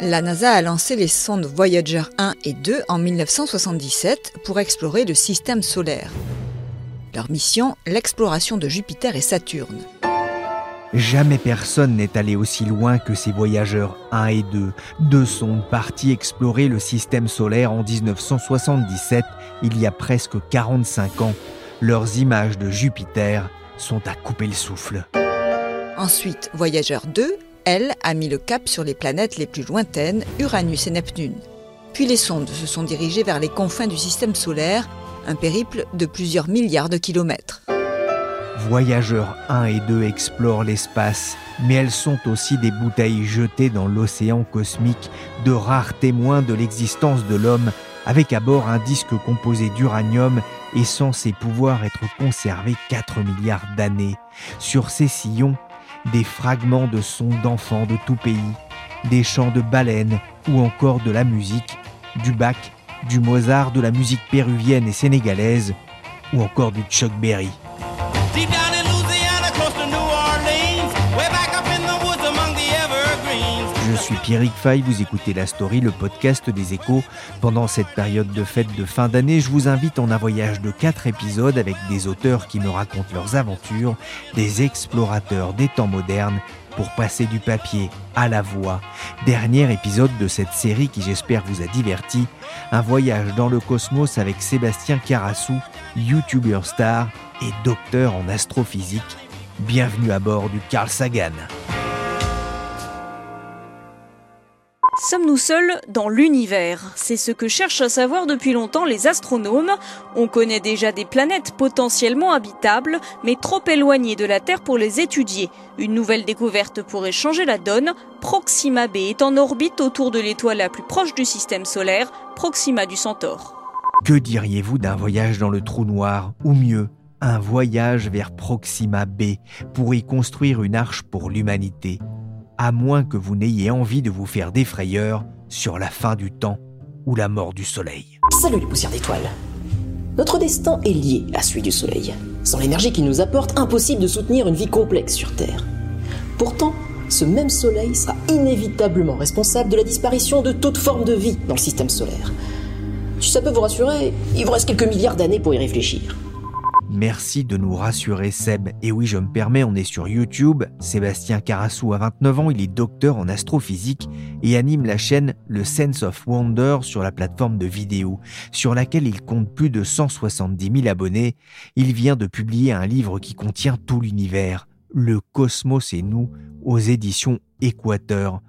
La NASA a lancé les sondes Voyager 1 et 2 en 1977 pour explorer le système solaire. Leur mission, l'exploration de Jupiter et Saturne. Jamais personne n'est allé aussi loin que ces voyageurs 1 et 2. Deux sondes parties explorer le système solaire en 1977, il y a presque 45 ans. Leurs images de Jupiter sont à couper le souffle. Ensuite, Voyager 2, elle, a mis le cap sur les planètes les plus lointaines, Uranus et Neptune. Puis les sondes se sont dirigées vers les confins du système solaire, un périple de plusieurs milliards de kilomètres. Voyageurs 1 et 2 explorent l'espace, mais elles sont aussi des bouteilles jetées dans l'océan cosmique, de rares témoins de l'existence de l'homme, avec à bord un disque composé d'uranium et censé pouvoir être conservé 4 milliards d'années. Sur ces sillons, des fragments de sons d'enfants de tout pays, des chants de baleines ou encore de la musique, du Bach, du Mozart, de la musique péruvienne et sénégalaise, ou encore du Chuck Berry. Suis Pierrick Fay, vous écoutez La Story, le podcast des échos. Pendant cette période de fête de fin d'année, je vous invite en un voyage de quatre épisodes avec des auteurs qui me racontent leurs aventures, des explorateurs des temps modernes pour passer du papier à la voix. Dernier épisode de cette série qui j'espère vous a diverti, un voyage dans le cosmos avec Sébastien Carassou, youtubeur star et docteur en astrophysique. Bienvenue à bord du Carl Sagan. Sommes-nous seuls dans l'univers? C'est ce que cherchent à savoir depuis longtemps les astronomes. On connaît déjà des planètes potentiellement habitables, mais trop éloignées de la Terre pour les étudier. Une nouvelle découverte pourrait changer la donne. Proxima b est en orbite autour de l'étoile la plus proche du système solaire, Proxima du Centaure. Que diriez-vous d'un voyage dans le trou noir Ou mieux, un voyage vers Proxima B pour y construire une arche pour l'humanité? À moins que vous n'ayez envie de vous faire des frayeurs sur la fin du temps ou la mort du Soleil. Salut les poussières d'étoiles. Notre destin est lié à celui du Soleil. Sans l'énergie qu'il nous apporte, impossible de soutenir une vie complexe sur Terre. Pourtant, ce même Soleil sera inévitablement responsable de la disparition de toute forme de vie dans le système solaire. Si ça peut vous rassurer, il vous reste quelques milliards d'années pour y réfléchir. Merci de nous rassurer Seb. Et oui, je me permets, on est sur YouTube. Sébastien Carassou a 29 ans, il est docteur en astrophysique et anime la chaîne Le Sense of Wonder sur la plateforme de vidéo, sur laquelle il compte plus de 170 000 abonnés. Il vient de publier un livre qui contient tout l'univers, Le Cosmos et nous, aux éditions Équateur.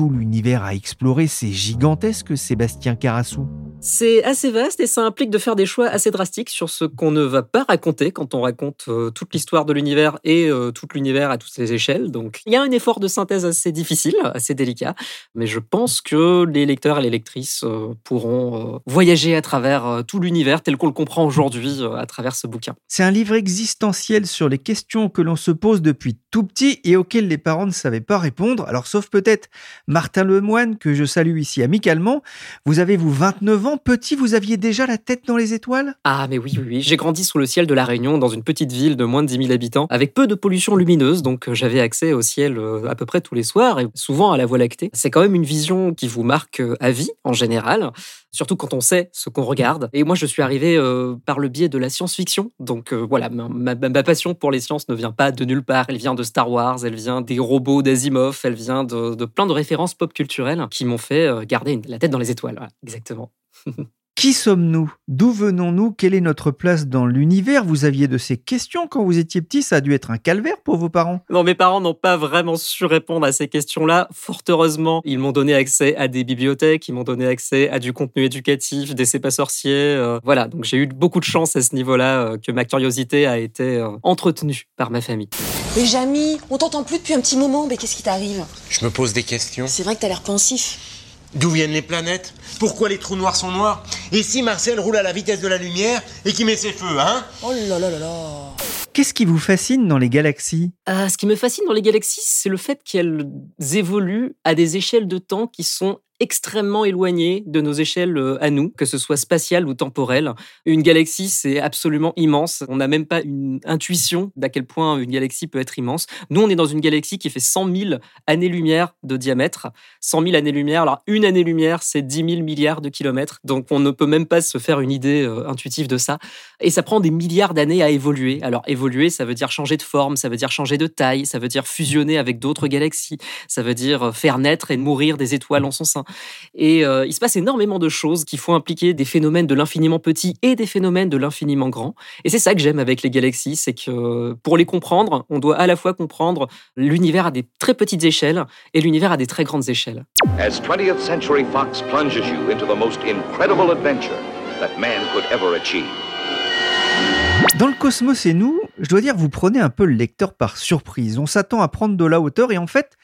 Tout l'univers à explorer, c'est gigantesque, Sébastien Carassou. C'est assez vaste et ça implique de faire des choix assez drastiques sur ce qu'on ne va pas raconter quand on raconte euh, toute l'histoire de l'univers et euh, tout l'univers à toutes les échelles. Donc il y a un effort de synthèse assez difficile, assez délicat, mais je pense que les lecteurs et les lectrices euh, pourront voyager à travers tout l'univers tel qu'on le comprend aujourd'hui à travers ce bouquin. C'est un livre existentiel sur les questions que l'on se pose depuis tout petit et auxquelles les parents ne savaient pas répondre. Alors, sauf peut-être Martin Lemoine, que je salue ici amicalement. Vous avez, vous, 29 ans. Petit, vous aviez déjà la tête dans les étoiles? Ah, mais oui, oui, oui. J'ai grandi sous le ciel de La Réunion, dans une petite ville de moins de 10 000 habitants, avec peu de pollution lumineuse, donc euh, j'avais accès au ciel euh, à peu près tous les soirs et souvent à la Voie lactée. C'est quand même une vision qui vous marque euh, à vie, en général, surtout quand on sait ce qu'on regarde. Et moi, je suis arrivé par le biais de la science-fiction, donc voilà, ma, passion pour les sciences ne vient pas de nulle part. Elle vient de Star Wars, elle vient des robots d'Asimov, elle vient de, de plein de références pop culturelles qui m'ont fait euh, garder une- la tête dans les étoiles. Voilà, exactement. Qui sommes-nous? D'où venons-nous? Quelle est notre place dans l'univers? Vous aviez de ces questions quand vous étiez petit, ça a dû être un calvaire pour vos parents. Non, mes parents n'ont pas vraiment su répondre à ces questions-là. Fort heureusement, ils m'ont donné accès à des bibliothèques, ils m'ont donné accès à du contenu éducatif, des c'est pas sorciers. euh, voilà, donc j'ai eu beaucoup de chance à ce niveau-là euh, que ma curiosité a été euh, entretenue par ma famille. Mais Jamy, on t'entend plus depuis un petit moment, mais qu'est-ce qui t'arrive? Je me pose des questions. C'est vrai que t'as l'air pensif. D'où viennent les planètes? Pourquoi les trous noirs sont noirs? Et si Marcel roule à la vitesse de la lumière et qui met ses feux, hein? Oh là là là là. Qu'est-ce qui vous fascine dans les galaxies? Euh, ce qui me fascine dans les galaxies, c'est le fait qu'elles évoluent à des échelles de temps qui sont extrêmement éloignées de nos échelles euh, à nous, que ce soit spatiale ou temporelle. Une galaxie, c'est absolument immense. On n'a même pas une intuition d'à quel point une galaxie peut être immense. Nous, on est dans une galaxie qui fait 100 000 années-lumière de diamètre. 100 000 années-lumière, alors une année-lumière, c'est 10 000 milliards de kilomètres. Donc, on ne peut même pas se faire une idée euh, intuitive de ça. Et ça prend des milliards d'années à évoluer. Alors, évoluer, ça veut dire changer de forme, ça veut dire changer de taille, ça veut dire fusionner avec d'autres galaxies, ça veut dire euh, faire naître et mourir des étoiles en son sein. Et euh, il se passe énormément de choses qui font impliquer des phénomènes de l'infiniment petit et des phénomènes de l'infiniment grand. Et c'est ça que j'aime avec les galaxies, c'est que euh, pour les comprendre, on doit à la fois comprendre l'univers à des très petites échelles et l'univers à des très grandes échelles. As 20th Century Fox plunges you into the most incredible adventure that man could ever achieve. Dans le Cosmos et nous, je dois dire, vous prenez un peu le lecteur par surprise. On s'attend à prendre de la hauteur et en fait,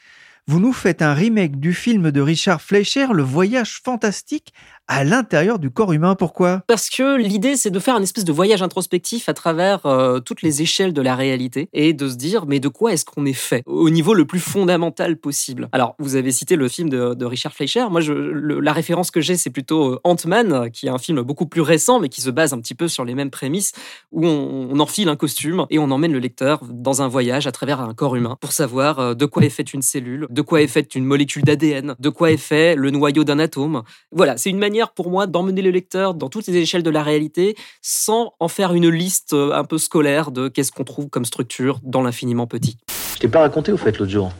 vous nous faites un remake du film de Richard Fleischer, Le Voyage fantastique, à l'intérieur du corps humain. Pourquoi? Parce que l'idée, c'est de faire un espèce de voyage introspectif à travers euh, toutes les échelles de la réalité et de se dire, mais de quoi est-ce qu'on est fait? Au niveau le plus fondamental possible Alors, vous avez cité le film de, Richard Fleischer. Moi, la référence que j'ai, c'est plutôt euh, Ant-Man, qui est un film beaucoup plus récent, mais qui se base un petit peu sur les mêmes prémices, où on, on enfile un costume et on emmène le lecteur dans un voyage à travers un corps humain pour savoir euh, de quoi est faite une cellule, de quoi est faite une molécule d'ADN, de quoi est fait le noyau d'un atome. Voilà, c'est une manière pour moi d'emmener le lecteur dans toutes les échelles de la réalité sans en faire une liste euh, un peu scolaire de qu'est-ce qu'on trouve comme structure dans l'infiniment petit. Je t'ai pas raconté au fait l'autre jour.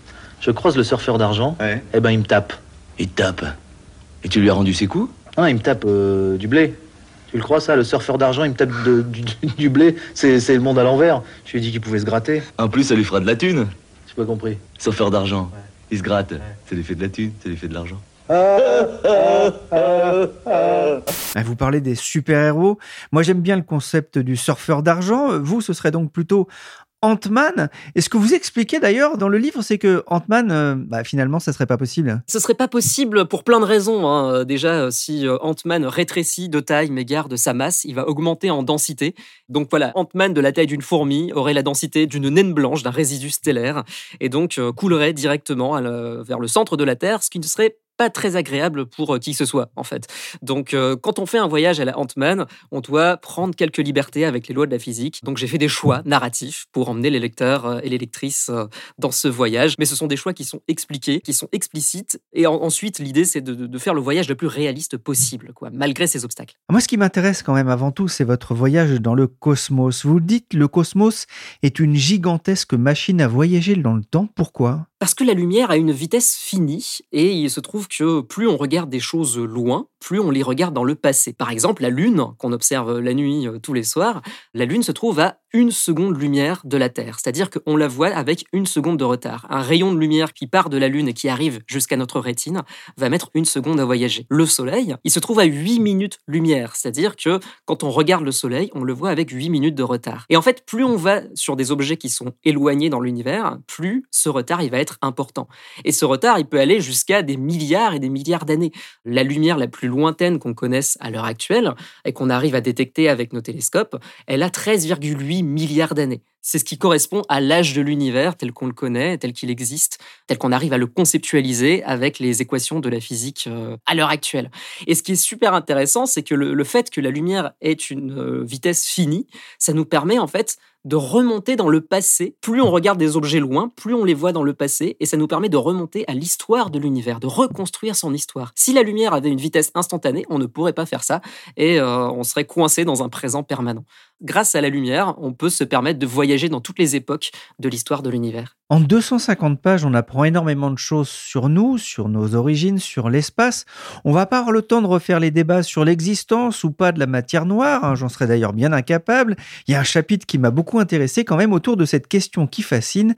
Je croise le surfeur d'argent, et ben il me tape. Il te tape. Et tu lui as rendu ses coups? Non, il me tape euh, du blé. Tu le crois ça, le surfeur d'argent, il me tape de- du, du blé. C'est c'est le monde à l'envers. Je lui ai dit qu'il pouvait se gratter. En plus, ça lui fera de la thune. J'ai pas compris. Surfeur d'argent. Il se gratte. Lui fait de la thune, lui fait de l'argent. Ah, Vous parlez des super-héros. Moi, j'aime bien le concept du surfeur d'argent. Vous, ce serait donc plutôt Ant-Man. Et ce que vous expliquez d'ailleurs dans le livre, c'est que Ant-Man, euh, bah, finalement, ça serait pas possible. Ce serait pas possible pour plein de raisons. hein. Euh, Déjà, euh, si Ant-Man rétrécit de taille mais garde sa masse, il va augmenter en densité. Donc voilà, Ant-Man de la taille d'une fourmi aurait la densité d'une naine blanche, d'un résidu stellaire, et donc coulerait directement vers le centre de la Terre, ce qui ne serait pas très agréable pour euh, qui que ce soit, en fait. Donc, euh, quand on fait un voyage à la Ant-Man, on doit prendre quelques libertés avec les lois de la physique. Donc, j'ai fait des choix narratifs pour emmener les lecteurs euh, et les lectrices dans ce voyage. Mais ce sont des choix qui sont expliqués, qui sont explicites. Et en- ensuite, l'idée, c'est de, de- de faire le voyage le plus réaliste possible, quoi, malgré ces obstacles. Moi, ce qui m'intéresse quand même avant tout, c'est votre voyage dans le cosmos. Vous dites le cosmos est une gigantesque machine à voyager dans le temps. Pourquoi? Parce que la lumière a une vitesse finie et il se trouve que plus on regarde des choses loin, plus on les regarde dans le passé. Par exemple, la Lune, qu'on observe la nuit euh, tous les soirs, la Lune se trouve à une seconde lumière de la Terre, c'est-à-dire qu'on la voit avec une seconde de retard. Un rayon de lumière qui part de la Lune et qui arrive jusqu'à notre rétine va mettre une seconde à voyager. Le Soleil, il se trouve à 8 minutes lumière, c'est-à-dire que quand on regarde le Soleil, on le voit avec 8 minutes de retard. Et en fait, plus on va sur des objets qui sont éloignés dans l'univers, plus ce retard il va être important. Et ce retard, il peut aller jusqu'à des milliards et des milliards d'années. La lumière la plus lointaine qu'on connaisse à l'heure actuelle et qu'on arrive à détecter avec nos télescopes, elle a 13,8 milliards d'années. C'est ce qui correspond à l'âge de l'univers tel qu'on le connaît, tel qu'il existe, tel qu'on arrive à le conceptualiser avec les équations de la physique euh, à l'heure actuelle. Et ce qui est super intéressant, c'est que le, fait que la lumière ait une euh, vitesse finie, ça nous permet en fait de remonter dans le passé. Plus on regarde des objets loin, plus on les voit dans le passé, et ça nous permet de remonter à l'histoire de l'univers, de reconstruire son histoire. Si la lumière avait une vitesse instantanée, on ne pourrait pas faire ça, et euh, on serait coincé dans un présent permanent. Grâce à la lumière, on peut se permettre de voyager dans toutes les époques de l'histoire de l'univers. En 250 pages, on apprend énormément de choses sur nous, sur nos origines, sur l'espace. On va pas avoir le temps de refaire les débats sur l'existence ou pas de la matière noire, hein, j'en serais d'ailleurs bien incapable. Il y a un chapitre qui m'a beaucoup intéressé quand même autour de cette question qui fascine.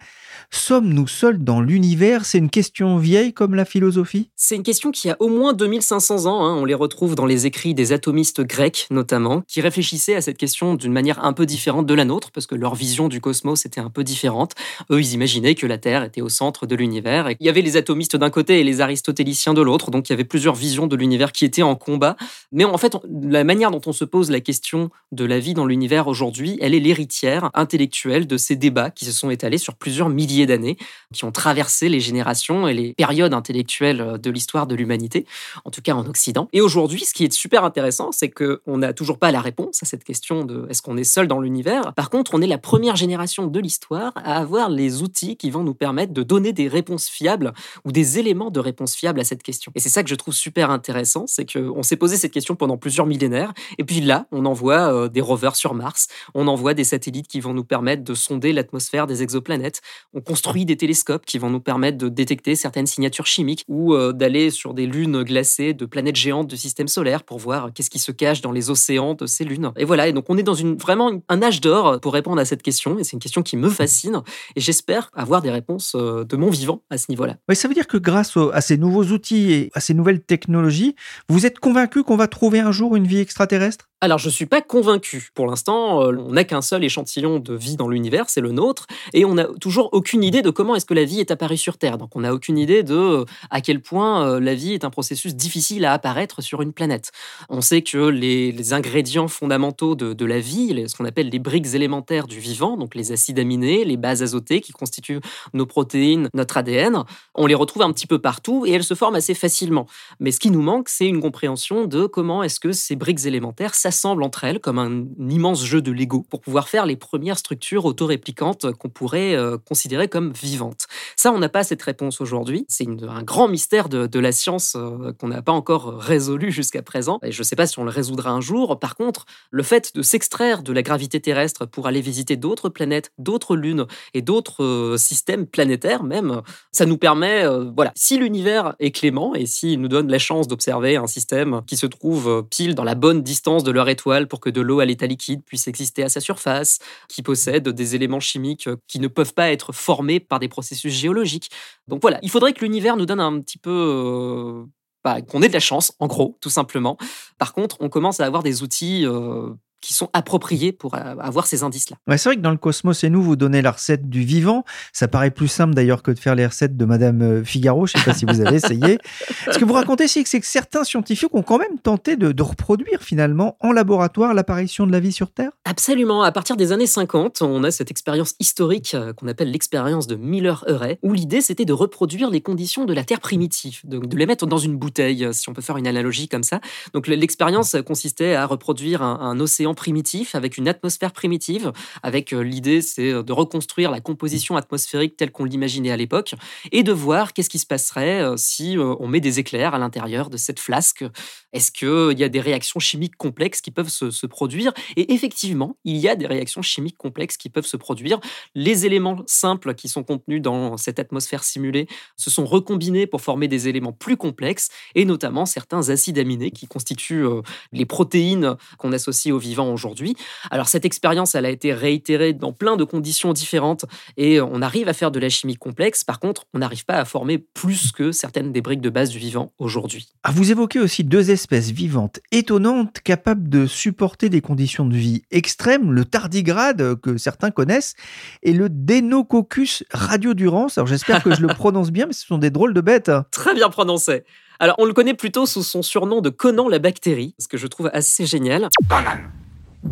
Sommes-nous seuls dans l'univers? C'est une question vieille comme la philosophie? C'est une question qui a au moins 2500 ans. hein. On les retrouve dans les écrits des atomistes grecs, notamment, qui réfléchissaient à cette question d'une manière un peu différente de la nôtre, parce que leur vision du cosmos était un peu différente. Eux, ils imaginaient que la Terre était au centre de l'univers. Il y avait les atomistes d'un côté et les aristotéliciens de l'autre. Donc il y avait plusieurs visions de l'univers qui étaient en combat. Mais en fait, la manière dont on se pose la question de la vie dans l'univers aujourd'hui, elle est l'héritière intellectuelle de ces débats qui se sont étalés sur plusieurs milliers d'années, qui ont traversé les générations et les périodes intellectuelles de l'histoire de l'humanité, en tout cas en Occident. Et aujourd'hui, ce qui est super intéressant, c'est qu'on n'a toujours pas la réponse à cette question de est-ce qu'on est seul dans l'univers. Par contre, on est la première génération de l'histoire à avoir les outils qui vont nous permettre de donner des réponses fiables ou des éléments de réponse fiables à cette question. Et c'est ça que je trouve super intéressant, c'est qu'on s'est posé cette question pendant plusieurs millénaires, et puis là, on envoie euh, des rovers sur Mars, on envoie des satellites qui vont nous permettre de sonder l'atmosphère des exoplanètes, on construit des télescopes qui vont nous permettre de détecter certaines signatures chimiques ou euh, d'aller sur des lunes glacées de planètes géantes du système solaire pour voir qu'est-ce qui se cache dans les océans de ces lunes. Et voilà, et donc on est dans une, vraiment un âge d'or pour répondre à cette question, et c'est une question qui me fascine, et j'espère avoir des réponses euh, de mon vivant à ce niveau-là. Oui, ça veut dire que grâce à ces nouveaux outils et à ces nouvelles technologies, vous êtes convaincu qu'on va trouver un jour une vie extraterrestre? Alors, je suis pas convaincu. Pour l'instant, euh, on n'a qu'un seul échantillon de vie dans l'univers, c'est le nôtre, et on n'a toujours aucune idée de comment est-ce que la vie est apparue sur Terre. Donc, on n'a aucune idée de euh, à quel point euh, la vie est un processus difficile à apparaître sur une planète. On sait que les, ingrédients fondamentaux de, la vie, ce qu'on appelle les briques élémentaires du vivant, donc les acides aminés, les bases azotées qui constituent nos protéines, notre ADN, on les retrouve un petit peu partout et elles se forment assez facilement. Mais ce qui nous manque, c'est une compréhension de comment est-ce que ces briques élémentaires s'assemblent entre elles comme un, immense jeu de Lego pour pouvoir faire les premières structures autoréplicantes qu'on pourrait euh, considérer comme vivantes. Ça, on n'a pas cette réponse aujourd'hui. C'est un grand mystère de, la science euh, qu'on n'a pas encore résolu jusqu'à présent. Et je ne sais pas si on le résoudra un jour. Par contre, le fait de s'extraire de la gravité terrestre pour aller visiter d'autres planètes, d'autres lunes et d'autres euh, systèmes planétaires même, ça nous permet, euh, voilà, si l'univers est clément et s'il nous donne la chance d'observer un système qui se trouve euh, pile dans la bonne distance de leur étoile pour que de l'eau à l'état liquide puisse exister à sa surface, qui possède des éléments chimiques euh, qui ne peuvent pas être formés par des processus géologiques. Donc voilà, il faudrait que l'univers nous donne un petit peu... euh, bah, qu'on ait de la chance, en gros, tout simplement. Par contre, on commence à avoir des outils euh, qui sont appropriés pour euh, avoir ces indices-là. Ouais, c'est vrai que dans le Cosmos et nous, vous donnez la recette du vivant. Ça paraît plus simple d'ailleurs que de faire les recettes de Madame euh, Figaro. Je ne sais pas si vous avez essayé. Ce que vous racontez, c'est que, c'est que certains scientifiques ont quand même tenté de, de reproduire finalement en laboratoire l'apparition de la vie sur Terre. Absolument. À partir des années 50, on a cette expérience historique euh, qu'on appelle l'expérience de Miller-Urey, où l'idée c'était de reproduire les conditions de la Terre primitive, de, de les mettre dans une bouteille, si on peut faire une analogie comme ça. Donc le- l'expérience consistait à reproduire un, un océan primitif avec une atmosphère primitive, avec euh, l'idée c'est euh, de reconstruire la composition atmosphérique telle qu'on l'imaginait à l'époque, et de voir qu'est-ce qui se passerait euh, si on met des éclairs à l'intérieur de cette flasque. Est-ce qu'il y a des réactions chimiques complexes qui peuvent se, se produire? Et effectivement, il y a des réactions chimiques complexes qui peuvent se produire. Les éléments simples qui sont contenus dans cette atmosphère simulée se sont recombinés pour former des éléments plus complexes, et notamment certains acides aminés qui constituent les protéines qu'on associe aux aujourd'hui. Alors cette expérience, elle a été réitérée dans plein de conditions différentes, et on arrive à faire de la chimie complexe. Par contre, on n'arrive pas à former plus que certaines des briques de base du vivant aujourd'hui. Ah, vous évoquez aussi deux espèces vivantes étonnantes capables de supporter des conditions de vie extrêmes, le tardigrade euh, que certains connaissent et le Deinococcus radiodurans. Alors j'espère que je le prononce bien, mais ce sont des drôles de bêtes. Très bien prononcé. Alors, on le connaît plutôt sous son surnom de Conan la bactérie, ce que je trouve assez génial. Conan,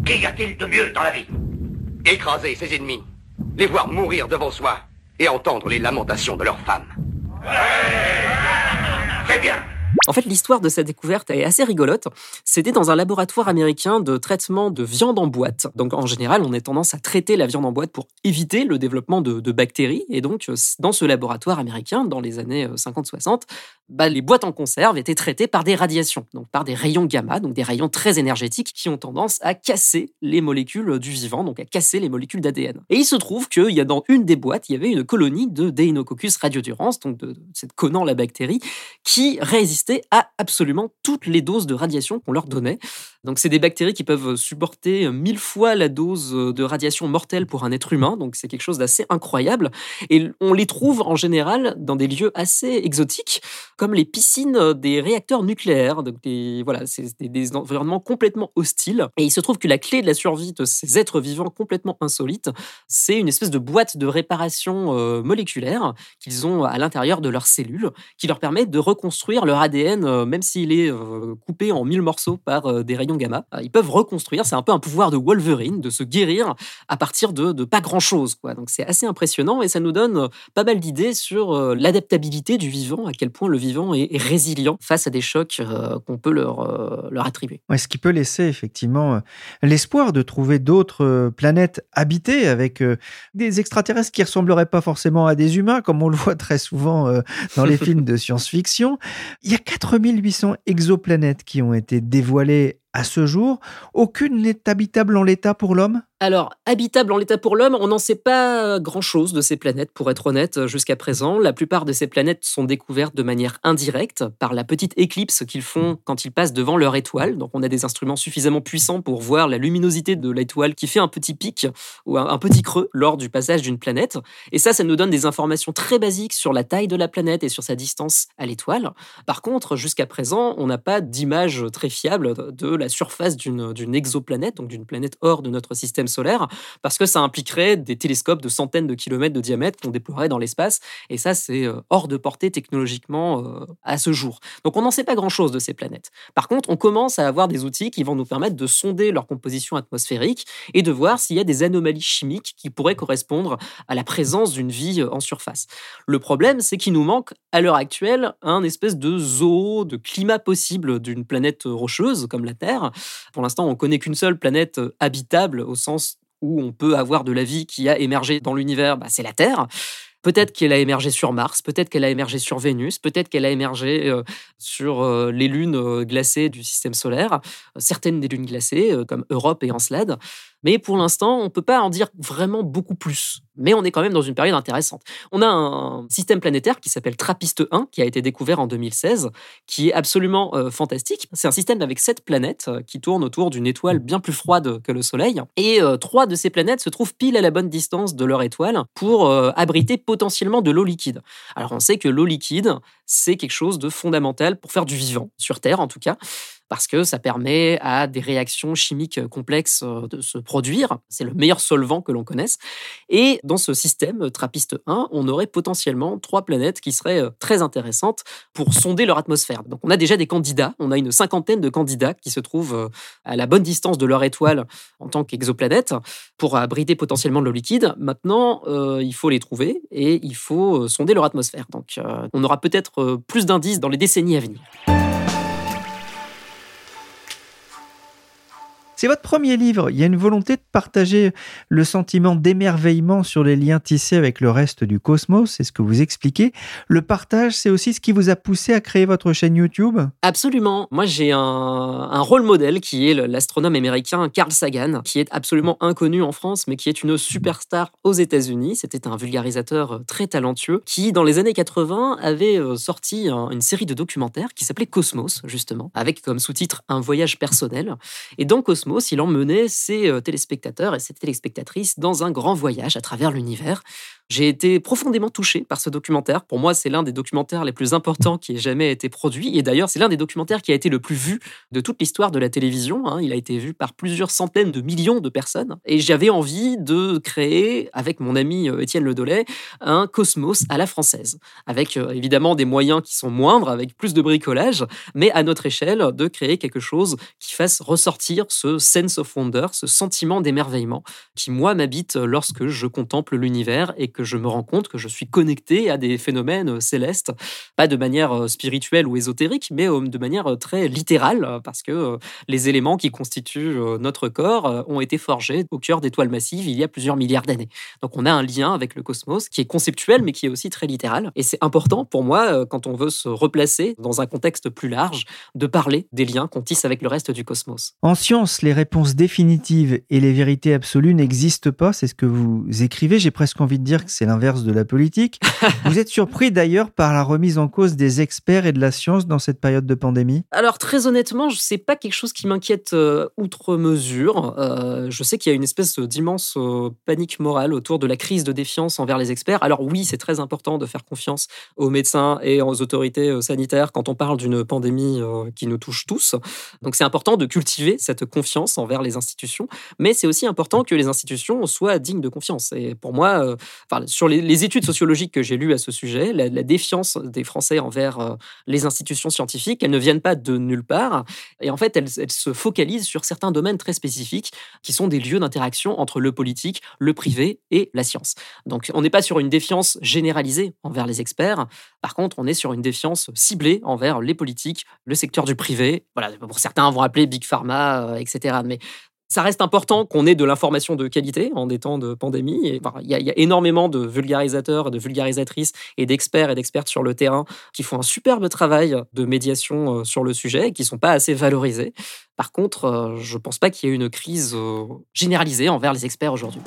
qu'y a-t-il de mieux dans la vie Écraser ses ennemis, les voir mourir devant soi et entendre les lamentations de leurs femmes. C'est bien. En fait, l'histoire de cette découverte est assez rigolote. C'était dans un laboratoire américain de traitement de viande en boîte. Donc, en général, on a tendance à traiter la viande en boîte pour éviter le développement de, de bactéries. Et donc, dans ce laboratoire américain, dans les années 50-60, bah, les boîtes en conserve étaient traitées par des radiations, donc par des rayons gamma, donc des rayons très énergétiques qui ont tendance à casser les molécules du vivant, donc à casser les molécules d'ADN. Et il se trouve qu'il y a dans une des boîtes, il y avait une colonie de Deinococcus radiodurans, donc de, cette connant la bactérie, qui résistait à absolument toutes les doses de radiation qu'on leur donnait. Donc c'est des bactéries qui peuvent supporter mille fois la dose de radiation mortelle pour un être humain, donc c'est quelque chose d'assez incroyable. Et on les trouve en général dans des lieux assez exotiques, comme les piscines des réacteurs nucléaires. Donc des, voilà, c'est des, environnements complètement hostiles. Et il se trouve que la clé de la survie de ces êtres vivants complètement insolites, c'est une espèce de boîte de réparation euh, moléculaire qu'ils ont à l'intérieur de leurs cellules, qui leur permet de reconstruire leur ADN, euh, même s'il est euh, coupé en mille morceaux par des rayons gamma. Ils peuvent reconstruire, c'est un peu un pouvoir de Wolverine, de se guérir à partir de, de pas grand-chose. Quoi. Donc c'est assez impressionnant et ça nous donne pas mal d'idées sur l'adaptabilité du vivant, à quel point le vivant est, est résilient face à des chocs qu'on peut leur, leur attribuer. Ouais, ce qui peut laisser effectivement l'espoir de trouver d'autres planètes habitées avec des extraterrestres qui ressembleraient pas forcément à des humains, comme on le voit très souvent dans les films de science-fiction. Il y a 4800 exoplanètes qui ont été dévoilées à ce jour. Aucune n'est habitable en l'état pour l'homme? Alors, habitable en l'état pour l'homme, on n'en sait pas grand-chose de ces planètes, pour être honnête, jusqu'à présent. La plupart de ces planètes sont découvertes de manière indirecte par la petite éclipse qu'ils font quand ils passent devant leur étoile. Donc, on a des instruments suffisamment puissants pour voir la luminosité de l'étoile qui fait un petit pic ou un petit creux lors du passage d'une planète. Et ça, ça nous donne des informations très basiques sur la taille de la planète et sur sa distance à l'étoile. Par contre, jusqu'à présent, on n'a pas d'image très fiable de la surface d'une exoplanète, donc d'une planète hors de notre système solaire, parce que ça impliquerait des télescopes de centaines de kilomètres de diamètre qu'on déploierait dans l'espace, et ça, c'est euh, hors de portée technologiquement euh, à ce jour. Donc on n'en sait pas grand-chose de ces planètes. Par contre, on commence à avoir des outils qui vont nous permettre de sonder leur composition atmosphérique et de voir s'il y a des anomalies chimiques qui pourraient correspondre à la présence d'une vie euh, en surface. Le problème, c'est qu'il nous manque à l'heure actuelle un espèce de zoo, de climat possible d'une planète rocheuse comme la Terre. Pour l'instant, on connaît qu'une seule planète habitable au sens où on peut avoir de la vie qui a émergé dans l'univers, bah, c'est la Terre. Peut-être qu'elle a émergé sur Mars, peut-être qu'elle a émergé sur Vénus, peut-être qu'elle a émergé sur les lunes glacées du système solaire, certaines des lunes glacées, comme Europe et Encelade. Mais pour l'instant, on ne peut pas en dire vraiment beaucoup plus. Mais on est quand même dans une période intéressante. On a un système planétaire qui s'appelle Trappiste 1, qui a été découvert en 2016, qui est absolument euh, fantastique. C'est un système avec sept planètes euh, qui tournent autour d'une étoile bien plus froide que le Soleil. Et euh, trois de ces planètes se trouvent pile à la bonne distance de leur étoile pour abriter potentiellement de l'eau liquide. Alors on sait que l'eau liquide, c'est quelque chose de fondamental pour faire du vivant, sur Terre en tout cas parce que ça permet à des réactions chimiques complexes euh, de se produire. C'est le meilleur solvant que l'on connaisse. Et dans ce système euh, Trappiste 1, on aurait potentiellement trois planètes qui seraient euh, très intéressantes pour sonder leur atmosphère. Donc on a déjà des candidats, on a une cinquantaine de candidats qui se trouvent à la bonne distance de leur étoile en tant qu'exoplanète pour abriter potentiellement de l'eau liquide. Maintenant, il faut les trouver et il faut sonder leur atmosphère. Donc on aura peut-être plus d'indices dans les décennies à venir. C'est votre premier livre. Il y a une volonté de partager le sentiment d'émerveillement sur les liens tissés avec le reste du cosmos. C'est ce que vous expliquez. Le partage, c'est aussi ce qui vous a poussé à créer votre chaîne YouTube? Absolument. Moi, j'ai un, rôle modèle qui est l'astronome américain Carl Sagan, qui est absolument inconnu en France, mais qui est une superstar aux États-Unis. C'était un vulgarisateur très talentueux qui, dans les années 80, avait euh, sorti une série de documentaires qui s'appelait Cosmos, justement, avec comme sous-titre Un voyage personnel. Et dans Cosmos, il emmenait ses euh, téléspectateurs et ses téléspectatrices dans un grand voyage à travers l'univers j'ai été profondément touché par ce documentaire. Pour moi, c'est l'un des documentaires les plus importants qui ait jamais été produit. Et d'ailleurs, c'est l'un des documentaires qui a été le plus vu de toute l'histoire de la télévision. Hein. Il a été vu par plusieurs centaines de millions de personnes. Et j'avais envie de créer, avec mon ami euh, Étienne Ledollet, un cosmos à la française. Avec euh, évidemment des moyens qui sont moindres, avec plus de bricolage, mais à notre échelle, de créer quelque chose qui fasse ressortir ce sense of wonder, ce sentiment d'émerveillement qui, moi, m'habite lorsque je contemple l'univers et que je me rends compte que je suis connecté à des phénomènes célestes, pas de manière spirituelle ou ésotérique, mais de manière très littérale, parce que les éléments qui constituent notre corps ont été forgés au cœur d'étoiles massives il y a plusieurs milliards d'années. Donc on a un lien avec le cosmos qui est conceptuel, mais qui est aussi très littéral. Et c'est important pour moi, quand on veut se replacer dans un contexte plus large, de parler des liens qu'on tisse avec le reste du cosmos. En science, les réponses définitives et les vérités absolues n'existent pas, c'est ce que vous écrivez. J'ai presque envie de dire que c'est l'inverse de la politique. vous êtes surpris d'ailleurs par la remise en cause des experts et de la science dans cette période de pandémie? Alors très honnêtement, je sais pas quelque chose qui m'inquiète euh, outre mesure. Euh, je sais qu'il y a une espèce d'immense euh, panique morale autour de la crise de défiance envers les experts. Alors oui, c'est très important de faire confiance aux médecins et aux autorités sanitaires quand on parle d'une pandémie qui nous touche tous. Donc c'est important de cultiver cette confiance envers les institutions, mais c'est aussi important que les institutions soient dignes de confiance. Et pour moi, sur les, études sociologiques que j'ai lues à ce sujet, la, défiance des Français envers euh, les institutions scientifiques, elles ne viennent pas de nulle part. Et en fait, elles, elles se focalisent sur certains domaines très spécifiques qui sont des lieux d'interaction entre le politique, le privé et la science. Donc on n'est pas sur une défiance généralisée envers les experts. Par contre, on est sur une défiance ciblée envers les politiques, le secteur du privé. Voilà, pour certains vont appeler Big Pharma, euh, etc. Mais ça reste important qu'on ait de l'information de qualité en des temps de pandémie. Il y, a énormément de vulgarisateurs, de vulgarisatrices et d'experts et d'expertes sur le terrain qui font un superbe travail de médiation euh, sur le sujet et qui ne sont pas assez valorisés. Par contre, euh, je ne pense pas qu'il y ait une crise généralisée envers les experts aujourd'hui.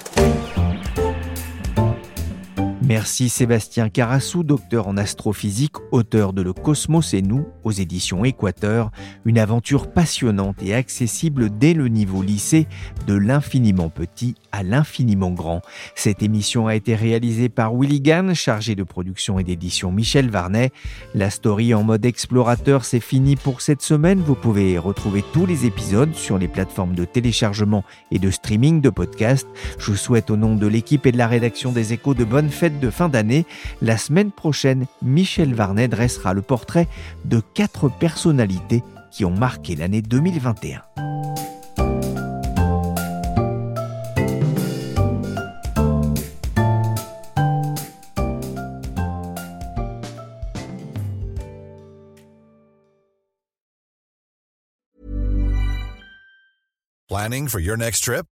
Merci Sébastien Carassou, docteur en astrophysique, auteur de Le Cosmos et nous aux éditions Équateur, une aventure passionnante et accessible dès le niveau lycée, de l'infiniment petit à l'infiniment grand. Cette émission a été réalisée par Willy Gann, chargé de production et d'édition Michel Varnet. La story en mode explorateur, c'est fini pour cette semaine. Vous pouvez retrouver tous les épisodes sur les plateformes de téléchargement et de streaming de podcasts. Je vous souhaite au nom de l'équipe et de la rédaction des échos de bonnes fêtes de fin d'année, la semaine prochaine, Michel Varnet dressera le portrait de quatre personnalités qui ont marqué l'année 2021. Planning for your next trip?